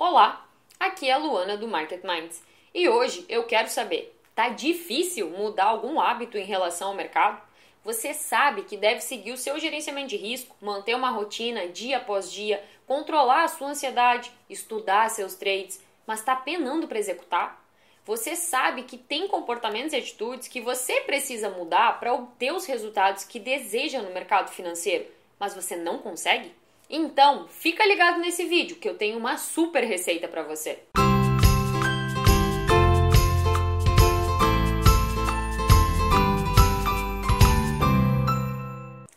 Olá, aqui é a Luana do Market Minds e hoje eu quero saber: tá difícil mudar algum hábito em relação ao mercado? Você sabe que deve seguir o seu gerenciamento de risco, manter uma rotina dia após dia, controlar a sua ansiedade, estudar seus trades, mas está penando para executar? Você sabe que tem comportamentos e atitudes que você precisa mudar para obter os resultados que deseja no mercado financeiro, mas você não consegue? Então, fica ligado nesse vídeo que eu tenho uma super receita para você.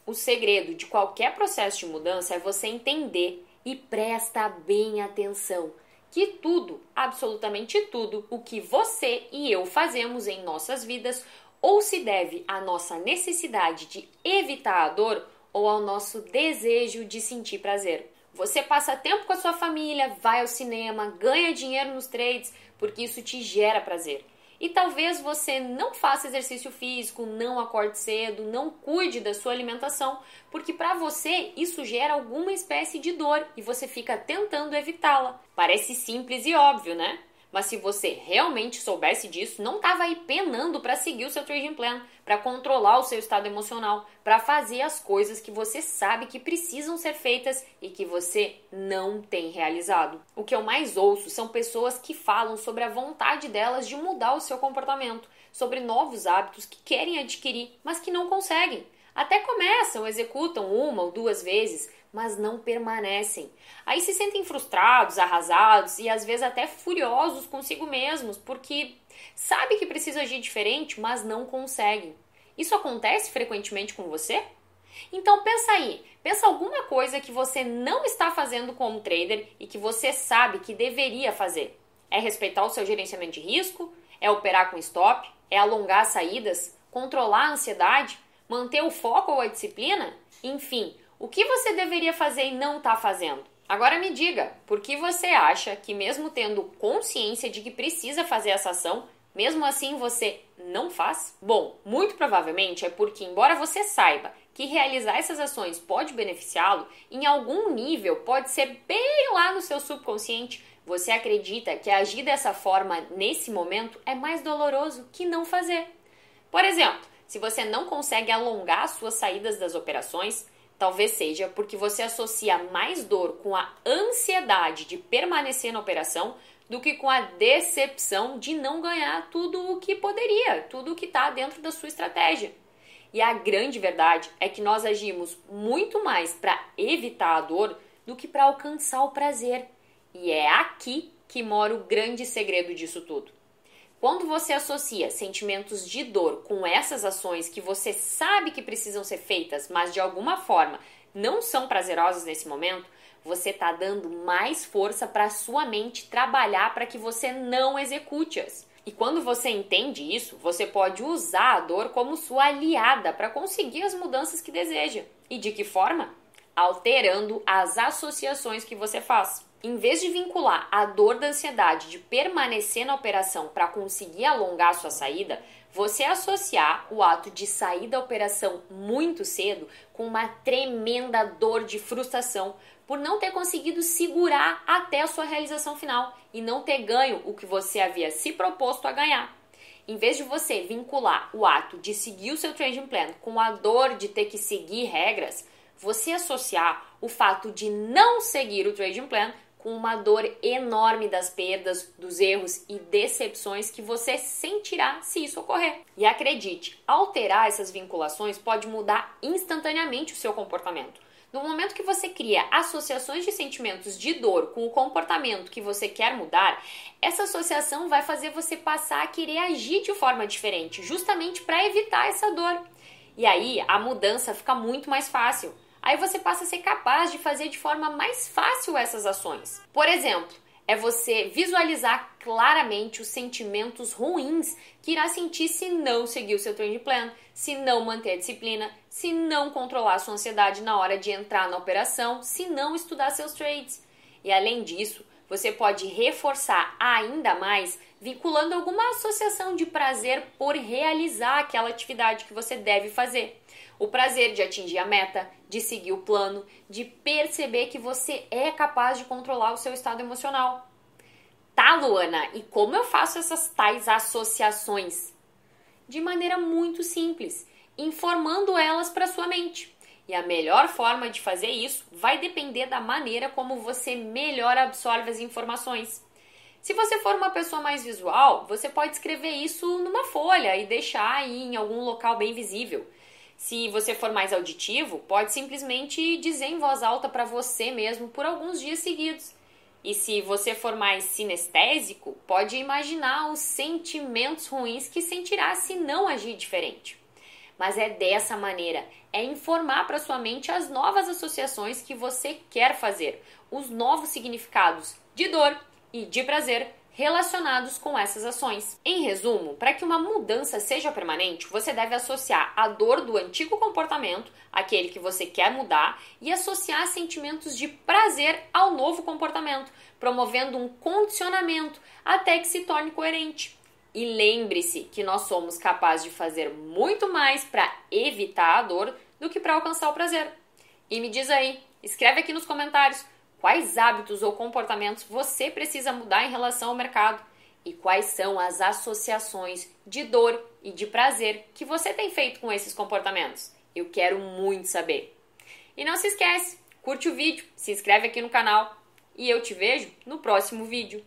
O segredo de qualquer processo de mudança é você entender e presta bem atenção que tudo, absolutamente tudo, o que você e eu fazemos em nossas vidas ou se deve à nossa necessidade de evitar a dor ou ao nosso desejo de sentir prazer. Você passa tempo com a sua família, vai ao cinema, ganha dinheiro nos trades, porque isso te gera prazer. E talvez você não faça exercício físico, não acorde cedo, não cuide da sua alimentação, porque para você isso gera alguma espécie de dor e você fica tentando evitá-la. Parece simples e óbvio, né? Mas se você realmente soubesse disso, não estava aí penando para seguir o seu trading plan, para controlar o seu estado emocional, para fazer as coisas que você sabe que precisam ser feitas e que você não tem realizado. O que eu mais ouço são pessoas que falam sobre a vontade delas de mudar o seu comportamento, sobre novos hábitos que querem adquirir, mas que não conseguem. Até começam, executam uma ou duas vezes, mas não permanecem. Aí se sentem frustrados, arrasados e às vezes até furiosos consigo mesmos, porque sabe que precisa agir diferente, mas não conseguem. Isso acontece frequentemente com você? Então pensa aí, pensa alguma coisa que você não está fazendo como trader e que você sabe que deveria fazer. É respeitar o seu gerenciamento de risco? É operar com stop? É alongar as saídas? Controlar a ansiedade? Manter o foco ou a disciplina? Enfim, o que você deveria fazer e não está fazendo? Agora me diga, por que você acha que, mesmo tendo consciência de que precisa fazer essa ação, mesmo assim você não faz? Bom, muito provavelmente é porque, embora você saiba que realizar essas ações pode beneficiá-lo, em algum nível pode ser bem lá no seu subconsciente. Você acredita que agir dessa forma nesse momento é mais doloroso que não fazer. Por exemplo, se você não consegue alongar suas saídas das operações, Talvez seja porque você associa mais dor com a ansiedade de permanecer na operação do que com a decepção de não ganhar tudo o que poderia, tudo o que está dentro da sua estratégia. E a grande verdade é que nós agimos muito mais para evitar a dor do que para alcançar o prazer. E é aqui que mora o grande segredo disso tudo. Quando você associa sentimentos de dor com essas ações que você sabe que precisam ser feitas, mas de alguma forma não são prazerosas nesse momento, você está dando mais força para sua mente trabalhar para que você não execute-as. E quando você entende isso, você pode usar a dor como sua aliada para conseguir as mudanças que deseja. E de que forma? Alterando as associações que você faz. Em vez de vincular a dor da ansiedade de permanecer na operação para conseguir alongar sua saída, você associar o ato de sair da operação muito cedo com uma tremenda dor de frustração por não ter conseguido segurar até a sua realização final e não ter ganho o que você havia se proposto a ganhar. Em vez de você vincular o ato de seguir o seu trading plan com a dor de ter que seguir regras, você associar o fato de não seguir o trading plan com uma dor enorme das perdas, dos erros e decepções que você sentirá se isso ocorrer. E acredite, alterar essas vinculações pode mudar instantaneamente o seu comportamento. No momento que você cria associações de sentimentos de dor com o comportamento que você quer mudar, essa associação vai fazer você passar a querer agir de forma diferente, justamente para evitar essa dor. E aí a mudança fica muito mais fácil aí você passa a ser capaz de fazer de forma mais fácil essas ações. Por exemplo, é você visualizar claramente os sentimentos ruins que irá sentir se não seguir o seu trade plan, se não manter a disciplina, se não controlar a sua ansiedade na hora de entrar na operação, se não estudar seus trades. E além disso, você pode reforçar ainda mais vinculando alguma associação de prazer por realizar aquela atividade que você deve fazer. O prazer de atingir a meta, de seguir o plano, de perceber que você é capaz de controlar o seu estado emocional. Tá, Luana, e como eu faço essas tais associações? De maneira muito simples, informando elas para sua mente. E a melhor forma de fazer isso vai depender da maneira como você melhor absorve as informações. Se você for uma pessoa mais visual, você pode escrever isso numa folha e deixar aí em algum local bem visível. Se você for mais auditivo, pode simplesmente dizer em voz alta para você mesmo por alguns dias seguidos. E se você for mais sinestésico, pode imaginar os sentimentos ruins que sentirá se não agir diferente. Mas é dessa maneira, é informar para sua mente as novas associações que você quer fazer, os novos significados de dor e de prazer relacionados com essas ações. Em resumo, para que uma mudança seja permanente, você deve associar a dor do antigo comportamento, aquele que você quer mudar, e associar sentimentos de prazer ao novo comportamento, promovendo um condicionamento até que se torne coerente. E lembre-se que nós somos capazes de fazer muito mais para evitar a dor do que para alcançar o prazer. E me diz aí, escreve aqui nos comentários quais hábitos ou comportamentos você precisa mudar em relação ao mercado e quais são as associações de dor e de prazer que você tem feito com esses comportamentos. Eu quero muito saber. E não se esquece, curte o vídeo, se inscreve aqui no canal e eu te vejo no próximo vídeo.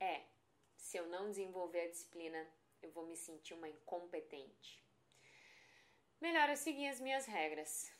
É, se eu não desenvolver a disciplina, eu vou me sentir uma incompetente. Melhor eu seguir as minhas regras.